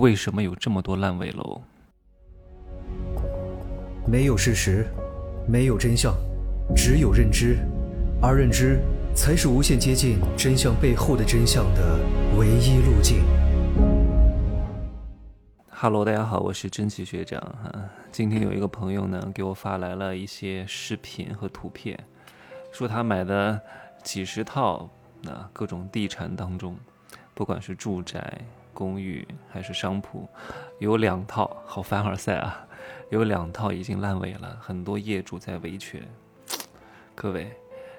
为什么有这么多烂尾楼？没有事实，没有真相，只有认知，而认知才是无限接近真相背后的真相的唯一路径。Hello，大家好，我是真奇学长哈。今天有一个朋友呢，给我发来了一些视频和图片，说他买的几十套啊各种地产当中，不管是住宅、公寓还是商铺，有两套好凡尔赛啊。有两套已经烂尾了，很多业主在维权。各位，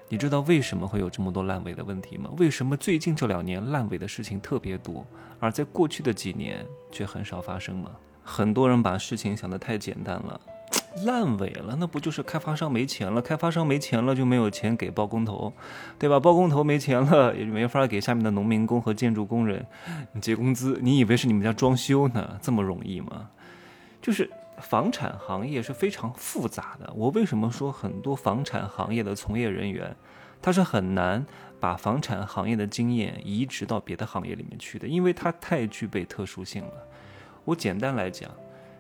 你知道为什么会有这么多烂尾的问题吗？为什么最近这两年烂尾的事情特别多，而在过去的几年却很少发生吗？很多人把事情想得太简单了，烂尾了，那不就是开发商没钱了？开发商没钱了就没有钱给包工头，对吧？包工头没钱了也就没法给下面的农民工和建筑工人结工资。你以为是你们家装修呢？这么容易吗？就是。房产行业是非常复杂的。我为什么说很多房产行业的从业人员，他是很难把房产行业的经验移植到别的行业里面去的？因为它太具备特殊性了。我简单来讲，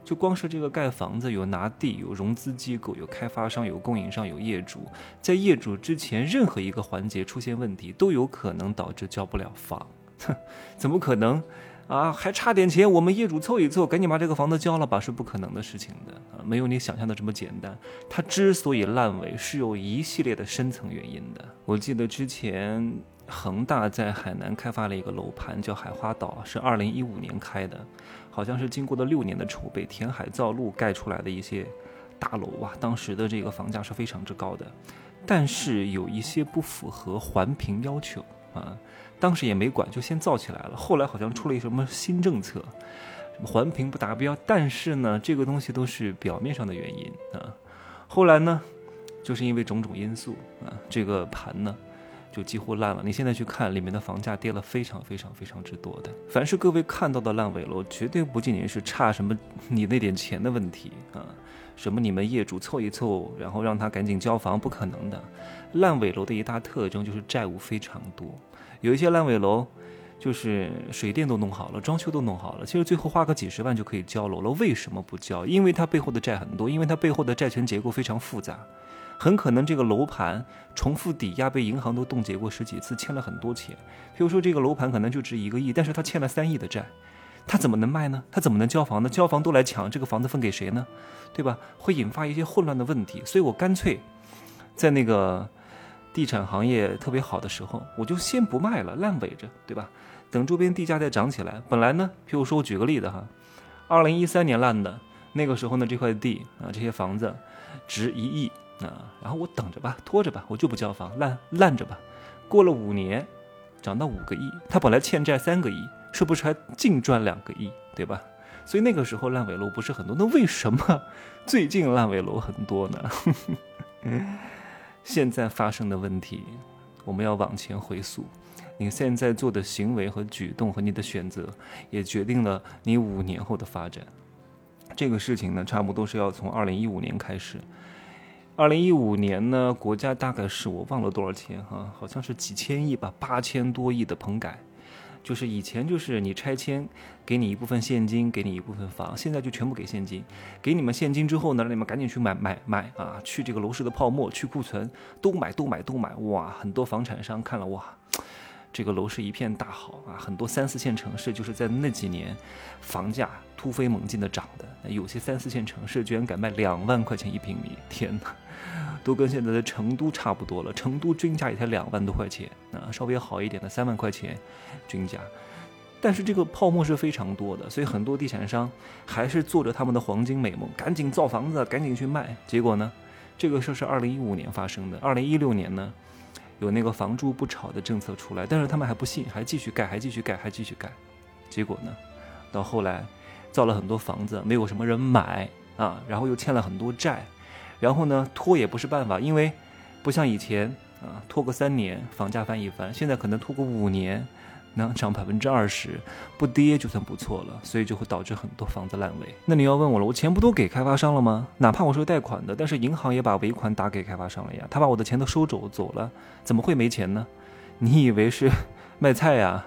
就光是这个盖房子，有拿地，有融资机构，有开发商，有供应商，有业主，在业主之前任何一个环节出现问题，都有可能导致交不了房。哼，怎么可能？啊，还差点钱，我们业主凑一凑，赶紧把这个房子交了吧，是不可能的事情的啊，没有你想象的这么简单。它之所以烂尾，是有一系列的深层原因的。我记得之前恒大在海南开发了一个楼盘，叫海花岛，是二零一五年开的，好像是经过了六年的筹备，填海造陆盖出来的一些大楼哇，当时的这个房价是非常之高的，但是有一些不符合环评要求啊。当时也没管，就先造起来了。后来好像出了一什么新政策，环评不达标。但是呢，这个东西都是表面上的原因啊。后来呢，就是因为种种因素啊，这个盘呢就几乎烂了。你现在去看，里面的房价跌了非常非常非常之多的。凡是各位看到的烂尾楼，绝对不仅仅是差什么 你那点钱的问题啊，什么你们业主凑一凑，然后让他赶紧交房，不可能的。烂尾楼的一大特征就是债务非常多。有一些烂尾楼，就是水电都弄好了，装修都弄好了，其实最后花个几十万就可以交楼了。为什么不交？因为它背后的债很多，因为它背后的债权结构非常复杂，很可能这个楼盘重复抵押被银行都冻结过十几次，欠了很多钱。比如说这个楼盘可能就值一个亿，但是他欠了三亿的债，他怎么能卖呢？他怎么能交房呢？交房都来抢，这个房子分给谁呢？对吧？会引发一些混乱的问题。所以我干脆在那个。地产行业特别好的时候，我就先不卖了，烂尾着，对吧？等周边地价再涨起来。本来呢，譬如说我举个例子哈，二零一三年烂的那个时候呢，这块地啊，这些房子值一亿啊，然后我等着吧，拖着吧，我就不交房，烂烂着吧。过了五年，涨到五个亿，他本来欠债三个亿，是不是还净赚两个亿，对吧？所以那个时候烂尾楼不是很多，那为什么最近烂尾楼很多呢？现在发生的问题，我们要往前回溯。你现在做的行为和举动和你的选择，也决定了你五年后的发展。这个事情呢，差不多是要从二零一五年开始。二零一五年呢，国家大概是我忘了多少钱哈，好像是几千亿吧，八千多亿的棚改。就是以前就是你拆迁，给你一部分现金，给你一部分房，现在就全部给现金。给你们现金之后呢，让你们赶紧去买买买啊，去这个楼市的泡沫，去库存，都买都买都买。哇，很多房产商看了哇，这个楼市一片大好啊，很多三四线城市就是在那几年，房价突飞猛进的涨的，有些三四线城市居然敢卖两万块钱一平米，天哪！都跟现在的成都差不多了，成都均价也才两万多块钱啊，稍微好一点的三万块钱均价，但是这个泡沫是非常多的，所以很多地产商还是做着他们的黄金美梦，赶紧造房子，赶紧去卖。结果呢，这个事是二零一五年发生的，二零一六年呢，有那个房住不炒的政策出来，但是他们还不信，还继续盖，还继续盖，还继续盖。结果呢，到后来造了很多房子，没有什么人买啊，然后又欠了很多债。然后呢，拖也不是办法，因为不像以前啊，拖个三年房价翻一番，现在可能拖个五年能涨百分之二十，不跌就算不错了，所以就会导致很多房子烂尾。那你要问我了，我钱不都给开发商了吗？哪怕我是贷款的，但是银行也把尾款打给开发商了呀，他把我的钱都收走走了，怎么会没钱呢？你以为是 卖菜呀？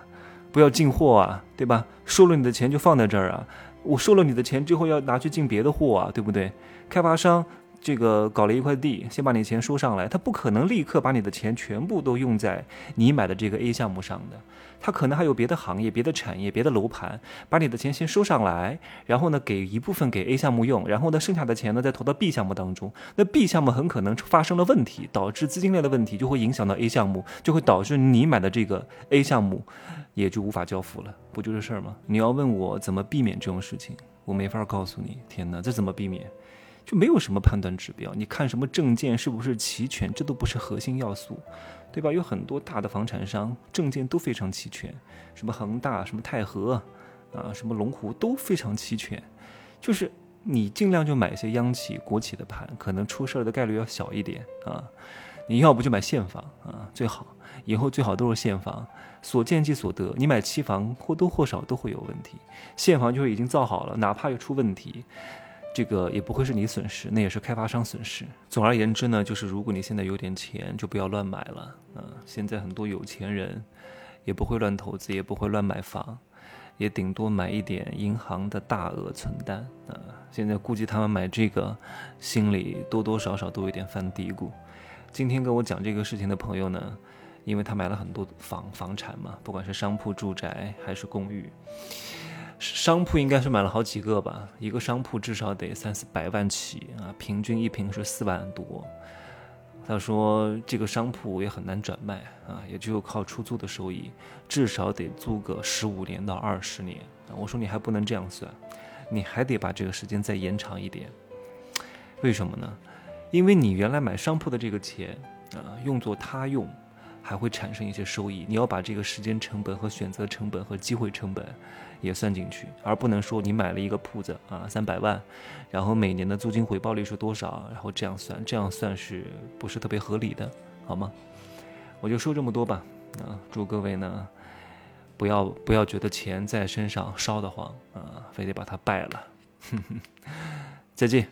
不要进货啊，对吧？收了你的钱就放在这儿啊，我收了你的钱之后要拿去进别的货啊，对不对？开发商。这个搞了一块地，先把你钱收上来，他不可能立刻把你的钱全部都用在你买的这个 A 项目上的，他可能还有别的行业、别的产业、别的楼盘，把你的钱先收上来，然后呢给一部分给 A 项目用，然后呢剩下的钱呢再投到 B 项目当中，那 B 项目很可能发生了问题，导致资金链的问题，就会影响到 A 项目，就会导致你买的这个 A 项目也就无法交付了，不就这事儿吗？你要问我怎么避免这种事情，我没法告诉你。天哪，这怎么避免？就没有什么判断指标，你看什么证件是不是齐全，这都不是核心要素，对吧？有很多大的房产商证件都非常齐全，什么恒大、什么泰和，啊，什么龙湖都非常齐全，就是你尽量就买一些央企、国企的盘，可能出事儿的概率要小一点啊。你要不就买现房啊，最好以后最好都是现房，所见即所得。你买期房或多或少都会有问题，现房就是已经造好了，哪怕有出问题。这个也不会是你损失，那也是开发商损失。总而言之呢，就是如果你现在有点钱，就不要乱买了。嗯，现在很多有钱人也不会乱投资，也不会乱买房，也顶多买一点银行的大额存单。啊，现在估计他们买这个，心里多多少少都有点犯嘀咕。今天跟我讲这个事情的朋友呢，因为他买了很多房房产嘛，不管是商铺、住宅还是公寓。商铺应该是买了好几个吧，一个商铺至少得三四百万起啊，平均一平是四万多。他说这个商铺也很难转卖啊，也只有靠出租的收益，至少得租个十五年到二十年。我说你还不能这样算，你还得把这个时间再延长一点。为什么呢？因为你原来买商铺的这个钱啊，用作他用。还会产生一些收益，你要把这个时间成本和选择成本和机会成本也算进去，而不能说你买了一个铺子啊三百万，然后每年的租金回报率是多少，然后这样算，这样算是不是特别合理的，好吗？我就说这么多吧，啊，祝各位呢不要不要觉得钱在身上烧得慌啊，非得把它败了，再见。